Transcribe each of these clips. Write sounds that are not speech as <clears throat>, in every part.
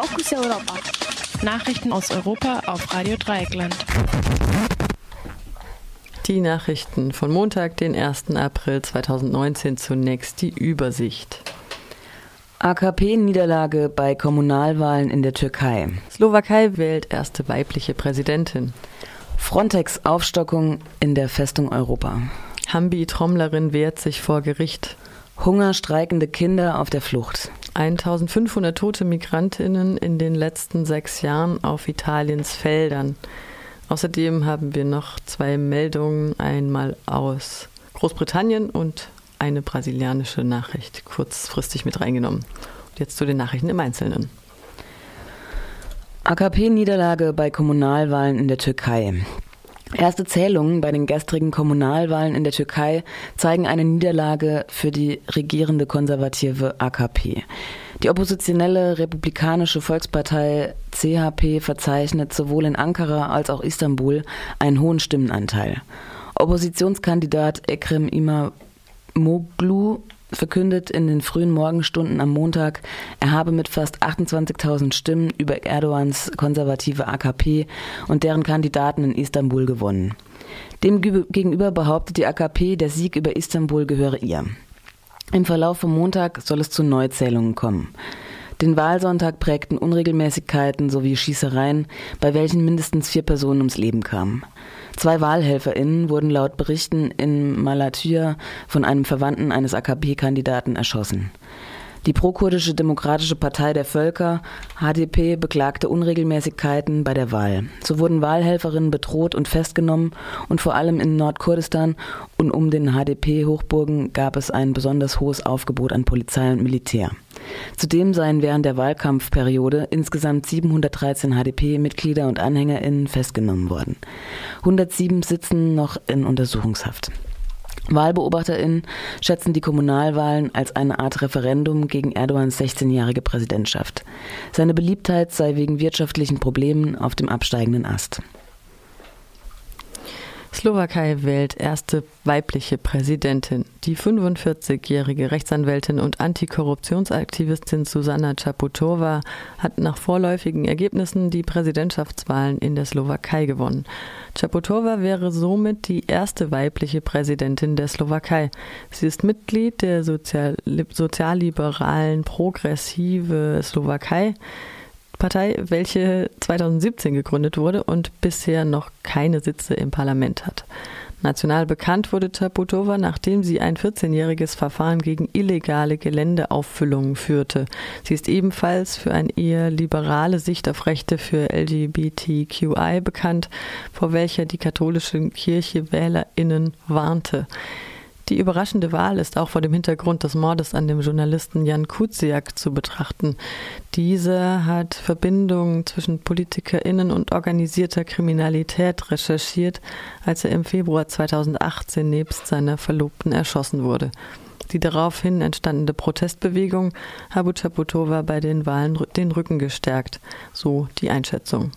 Fokus Europa. Nachrichten aus Europa auf Radio Dreieckland. Die Nachrichten von Montag, den 1. April 2019 zunächst die Übersicht. AKP-Niederlage bei Kommunalwahlen in der Türkei. Slowakei wählt erste weibliche Präsidentin. Frontex-Aufstockung in der Festung Europa. Hambi-Trommlerin wehrt sich vor Gericht. Hungerstreikende Kinder auf der Flucht. 1500 tote Migrantinnen in den letzten sechs Jahren auf Italiens Feldern. Außerdem haben wir noch zwei Meldungen, einmal aus Großbritannien und eine brasilianische Nachricht kurzfristig mit reingenommen. Und jetzt zu den Nachrichten im Einzelnen. AKP-Niederlage bei Kommunalwahlen in der Türkei. Erste Zählungen bei den gestrigen Kommunalwahlen in der Türkei zeigen eine Niederlage für die regierende konservative AKP. Die oppositionelle republikanische Volkspartei CHP verzeichnet sowohl in Ankara als auch Istanbul einen hohen Stimmenanteil. Oppositionskandidat Ekrem Imamoglu verkündet in den frühen Morgenstunden am Montag, er habe mit fast 28.000 Stimmen über Erdogans konservative AKP und deren Kandidaten in Istanbul gewonnen. Demgegenüber behauptet die AKP, der Sieg über Istanbul gehöre ihr. Im Verlauf vom Montag soll es zu Neuzählungen kommen. Den Wahlsonntag prägten Unregelmäßigkeiten sowie Schießereien, bei welchen mindestens vier Personen ums Leben kamen. Zwei WahlhelferInnen wurden laut Berichten in Malatya von einem Verwandten eines AKP-Kandidaten erschossen. Die prokurdische Demokratische Partei der Völker, HDP, beklagte Unregelmäßigkeiten bei der Wahl. So wurden Wahlhelferinnen bedroht und festgenommen und vor allem in Nordkurdistan und um den HDP-Hochburgen gab es ein besonders hohes Aufgebot an Polizei und Militär. Zudem seien während der Wahlkampfperiode insgesamt 713 HDP-Mitglieder und AnhängerInnen festgenommen worden. 107 sitzen noch in Untersuchungshaft. WahlbeobachterInnen schätzen die Kommunalwahlen als eine Art Referendum gegen Erdogans 16-jährige Präsidentschaft. Seine Beliebtheit sei wegen wirtschaftlichen Problemen auf dem absteigenden Ast. Slowakei wählt erste weibliche Präsidentin. Die 45-jährige Rechtsanwältin und Antikorruptionsaktivistin Susanna Czaputova hat nach vorläufigen Ergebnissen die Präsidentschaftswahlen in der Slowakei gewonnen. Czaputova wäre somit die erste weibliche Präsidentin der Slowakei. Sie ist Mitglied der Sozial sozialliberalen Progressive Slowakei. Partei, welche 2017 gegründet wurde und bisher noch keine Sitze im Parlament hat. National bekannt wurde Taputova, nachdem sie ein 14-jähriges Verfahren gegen illegale Geländeauffüllungen führte. Sie ist ebenfalls für eine eher liberale Sicht auf Rechte für LGBTQI bekannt, vor welcher die katholische Kirche WählerInnen warnte. Die überraschende Wahl ist auch vor dem Hintergrund des Mordes an dem Journalisten Jan Kuciak zu betrachten. Dieser hat Verbindungen zwischen PolitikerInnen und organisierter Kriminalität recherchiert, als er im Februar 2018 nebst seiner Verlobten erschossen wurde. Die daraufhin entstandene Protestbewegung habe Chaputova bei den Wahlen den Rücken gestärkt, so die Einschätzung.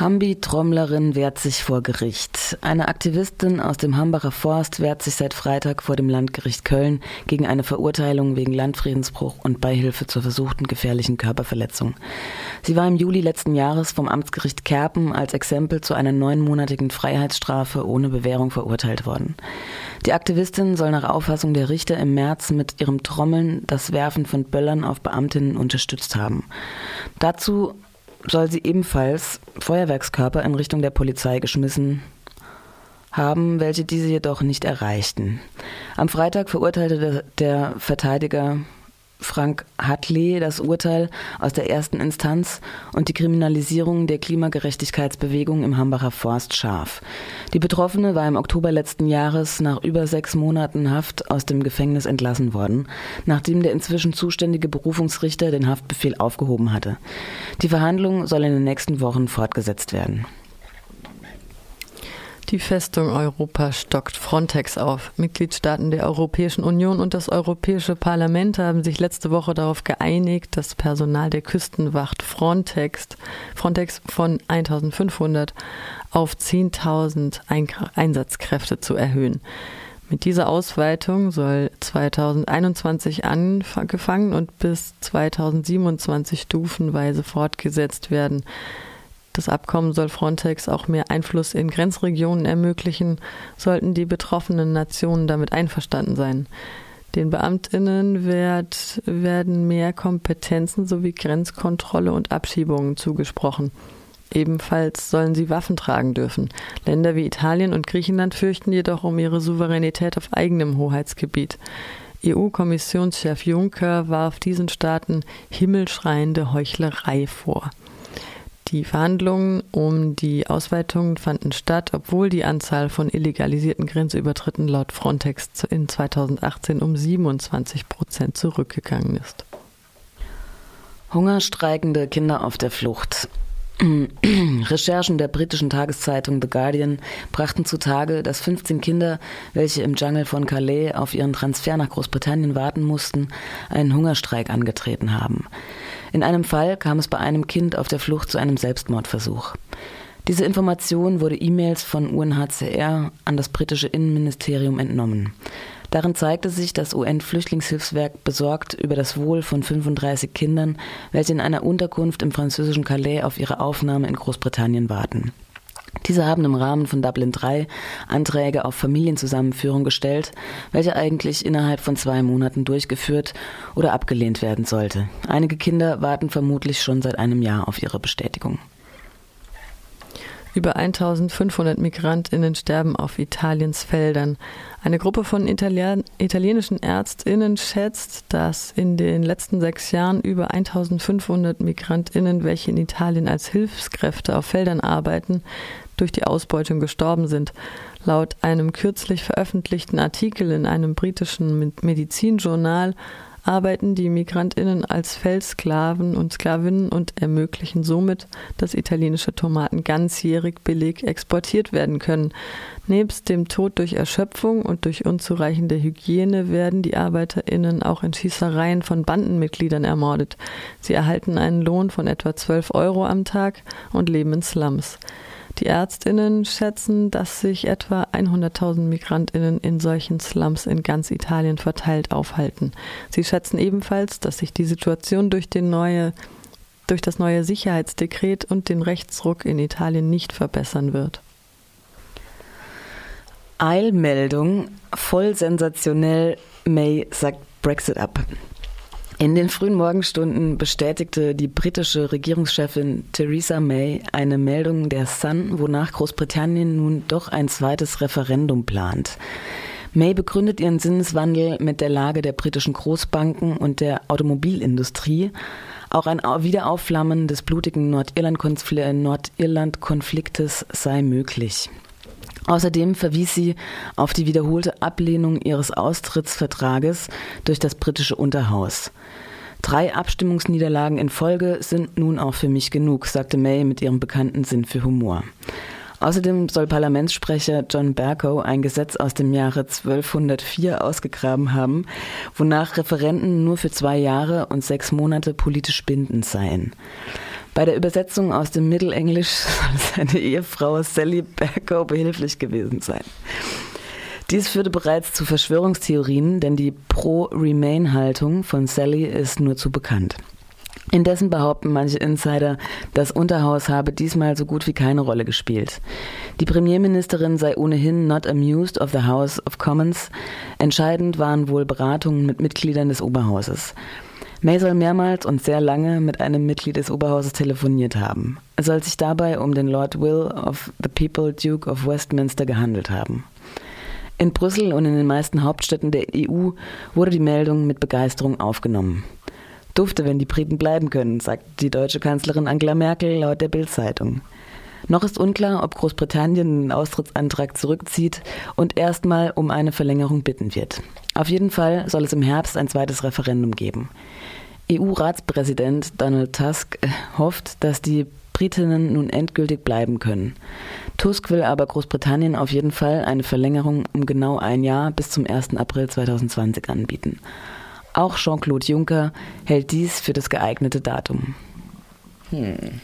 Hambi-Trommlerin wehrt sich vor Gericht. Eine Aktivistin aus dem Hambacher Forst wehrt sich seit Freitag vor dem Landgericht Köln gegen eine Verurteilung wegen Landfriedensbruch und Beihilfe zur versuchten gefährlichen Körperverletzung. Sie war im Juli letzten Jahres vom Amtsgericht Kerpen als Exempel zu einer neunmonatigen Freiheitsstrafe ohne Bewährung verurteilt worden. Die Aktivistin soll nach Auffassung der Richter im März mit ihrem Trommeln das Werfen von Böllern auf Beamtinnen unterstützt haben. Dazu soll sie ebenfalls Feuerwerkskörper in Richtung der Polizei geschmissen haben, welche diese jedoch nicht erreichten. Am Freitag verurteilte der, Verteidiger Frank Hartley das Urteil aus der ersten Instanz und die Kriminalisierung der Klimagerechtigkeitsbewegung im Hambacher Forst scharf. Die Betroffene war im Oktober letzten Jahres nach über sechs Monaten Haft aus dem Gefängnis entlassen worden, nachdem der inzwischen zuständige Berufungsrichter den Haftbefehl aufgehoben hatte. Die Verhandlung soll in den nächsten Wochen fortgesetzt werden. Die Festung Europa stockt Frontex auf. Mitgliedstaaten der Europäischen Union und das Europäische Parlament haben sich letzte Woche darauf geeinigt, das Personal der Küstenwacht Frontex, Frontex von 1500 auf 10.000 Einsatzkräfte zu erhöhen. Mit dieser Ausweitung soll 2021 angefangen und bis 2027 stufenweise fortgesetzt werden. Das Abkommen soll Frontex auch mehr Einfluss in Grenzregionen ermöglichen, sollten die betroffenen Nationen damit einverstanden sein. Den Beamtinnen werd, werden mehr Kompetenzen sowie Grenzkontrolle und Abschiebungen zugesprochen. Ebenfalls sollen sie Waffen tragen dürfen. Länder wie Italien und Griechenland fürchten jedoch um ihre Souveränität auf eigenem Hoheitsgebiet. EU-Kommissionschef Juncker warf diesen Staaten himmelschreiende Heuchlerei vor. Die Verhandlungen um die Ausweitung fanden statt, obwohl die Anzahl von illegalisierten Grenzübertritten laut Frontex in 2018 um 27 Prozent zurückgegangen ist. Hungerstreikende Kinder auf der Flucht. <clears throat> Recherchen der britischen Tageszeitung The Guardian brachten zutage, dass 15 Kinder, welche im Dschungel von Calais auf ihren Transfer nach Großbritannien warten mussten, einen Hungerstreik angetreten haben. In einem Fall kam es bei einem Kind auf der Flucht zu einem Selbstmordversuch. Diese Information wurde E-Mails von UNHCR an das britische Innenministerium entnommen. Darin zeigte sich, dass UN-Flüchtlingshilfswerk besorgt über das Wohl von 35 Kindern, welche in einer Unterkunft im französischen Calais auf ihre Aufnahme in Großbritannien warten. Diese haben im Rahmen von Dublin III Anträge auf Familienzusammenführung gestellt, welche eigentlich innerhalb von zwei Monaten durchgeführt oder abgelehnt werden sollte. Einige Kinder warten vermutlich schon seit einem Jahr auf ihre Bestätigung. Über 1500 Migrantinnen sterben auf Italiens Feldern. Eine Gruppe von Italien italienischen Ärztinnen schätzt, dass in den letzten sechs Jahren über 1500 Migrantinnen, welche in Italien als Hilfskräfte auf Feldern arbeiten, durch die Ausbeutung gestorben sind. Laut einem kürzlich veröffentlichten Artikel in einem britischen Medizinjournal arbeiten die Migrantinnen als Feldsklaven und Sklavinnen und ermöglichen somit, dass italienische Tomaten ganzjährig billig exportiert werden können. Nebst dem Tod durch Erschöpfung und durch unzureichende Hygiene werden die Arbeiterinnen auch in Schießereien von Bandenmitgliedern ermordet. Sie erhalten einen Lohn von etwa 12 Euro am Tag und leben in Slums. Die Ärztinnen schätzen, dass sich etwa 100.000 Migrantinnen in solchen Slums in ganz Italien verteilt aufhalten. Sie schätzen ebenfalls, dass sich die Situation durch, neue, durch das neue Sicherheitsdekret und den Rechtsruck in Italien nicht verbessern wird. Eilmeldung, voll sensationell, May sagt Brexit ab. In den frühen Morgenstunden bestätigte die britische Regierungschefin Theresa May eine Meldung der Sun, wonach Großbritannien nun doch ein zweites Referendum plant. May begründet ihren Sinneswandel mit der Lage der britischen Großbanken und der Automobilindustrie. Auch ein Wiederaufflammen des blutigen Nordirland-Konfliktes sei möglich. Außerdem verwies sie auf die wiederholte Ablehnung ihres Austrittsvertrages durch das britische Unterhaus. Drei Abstimmungsniederlagen in Folge sind nun auch für mich genug, sagte May mit ihrem bekannten Sinn für Humor. Außerdem soll Parlamentssprecher John Bercow ein Gesetz aus dem Jahre 1204 ausgegraben haben, wonach Referenten nur für zwei Jahre und sechs Monate politisch bindend seien. Bei der Übersetzung aus dem Mittelenglisch <laughs> soll seine Ehefrau Sally Bercow behilflich gewesen sein. Dies führte bereits zu Verschwörungstheorien, denn die Pro-Remain-Haltung von Sally ist nur zu bekannt. Indessen behaupten manche Insider, das Unterhaus habe diesmal so gut wie keine Rolle gespielt. Die Premierministerin sei ohnehin not amused of the House of Commons. Entscheidend waren wohl Beratungen mit Mitgliedern des Oberhauses. May soll mehrmals und sehr lange mit einem Mitglied des Oberhauses telefoniert haben. Es soll sich dabei um den Lord Will of the People Duke of Westminster gehandelt haben. In Brüssel und in den meisten Hauptstädten der EU wurde die Meldung mit Begeisterung aufgenommen. Dufte, wenn die Briten bleiben können, sagt die deutsche Kanzlerin Angela Merkel laut der Bild-Zeitung. Noch ist unklar, ob Großbritannien den Austrittsantrag zurückzieht und erstmal um eine Verlängerung bitten wird. Auf jeden Fall soll es im Herbst ein zweites Referendum geben. EU-Ratspräsident Donald Tusk hofft, dass die Britinnen nun endgültig bleiben können. Tusk will aber Großbritannien auf jeden Fall eine Verlängerung um genau ein Jahr bis zum 1. April 2020 anbieten. Auch Jean-Claude Juncker hält dies für das geeignete Datum. Hm.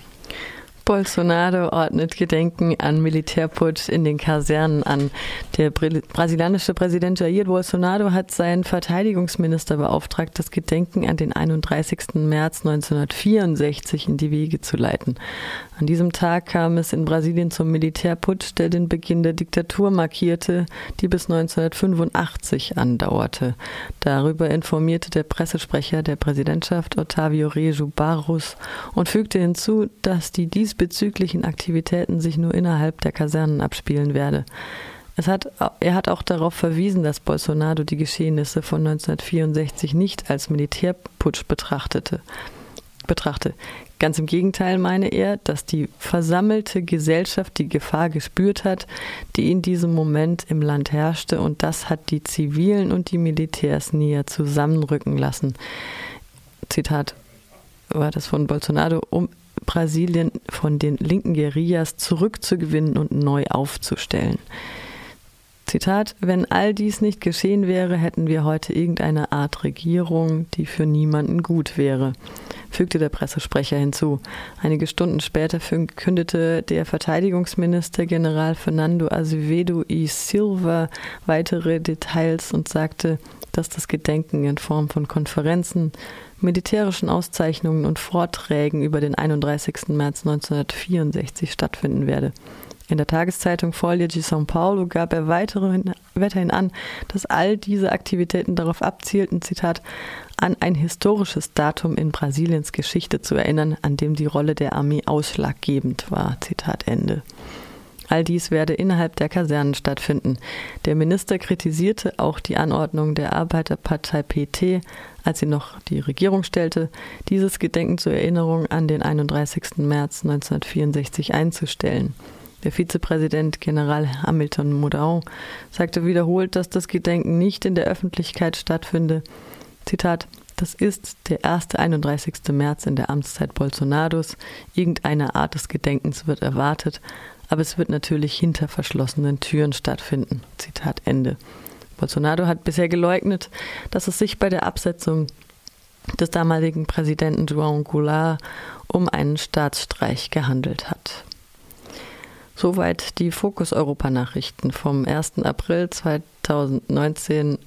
Bolsonaro ordnet Gedenken an Militärputsch in den Kasernen an. Der brasilianische Präsident Jair Bolsonaro hat seinen Verteidigungsminister beauftragt, das Gedenken an den 31. März 1964 in die Wege zu leiten. An diesem Tag kam es in Brasilien zum Militärputsch, der den Beginn der Diktatur markierte, die bis 1985 andauerte. Darüber informierte der Pressesprecher der Präsidentschaft Otávio Reju Barros und fügte hinzu, dass die diesbezüglichen Aktivitäten sich nur innerhalb der Kasernen abspielen werde. Hat, er hat auch darauf verwiesen, dass Bolsonaro die Geschehnisse von 1964 nicht als Militärputsch betrachtete betrachte. Ganz im Gegenteil meine er, dass die versammelte Gesellschaft die Gefahr gespürt hat, die in diesem Moment im Land herrschte, und das hat die Zivilen und die Militärs näher zusammenrücken lassen. Zitat war das von Bolsonaro, um Brasilien von den linken Guerillas zurückzugewinnen und neu aufzustellen. Zitat, wenn all dies nicht geschehen wäre, hätten wir heute irgendeine Art Regierung, die für niemanden gut wäre fügte der Pressesprecher hinzu. Einige Stunden später verkündete der Verteidigungsminister General Fernando Azevedo y Silva weitere Details und sagte, dass das Gedenken in Form von Konferenzen, militärischen Auszeichnungen und Vorträgen über den 31. März 1964 stattfinden werde. In der Tageszeitung Folie de São Paulo gab er weiterhin, weiterhin an, dass all diese Aktivitäten darauf abzielten, Zitat, an ein historisches Datum in Brasiliens Geschichte zu erinnern, an dem die Rolle der Armee ausschlaggebend war. Zitat Ende. All dies werde innerhalb der Kasernen stattfinden. Der Minister kritisierte auch die Anordnung der Arbeiterpartei PT, als sie noch die Regierung stellte, dieses Gedenken zur Erinnerung an den 31. März 1964 einzustellen. Der Vizepräsident General Hamilton Moudon sagte wiederholt, dass das Gedenken nicht in der Öffentlichkeit stattfinde. Zitat das ist der erste 31. März in der Amtszeit Bolsonaros. Irgendeine Art des Gedenkens wird erwartet, aber es wird natürlich hinter verschlossenen Türen stattfinden. Zitat Ende. Bolsonaro hat bisher geleugnet, dass es sich bei der Absetzung des damaligen Präsidenten João Goulart um einen Staatsstreich gehandelt hat. Soweit die Fokus Europa Nachrichten vom 1. April 2019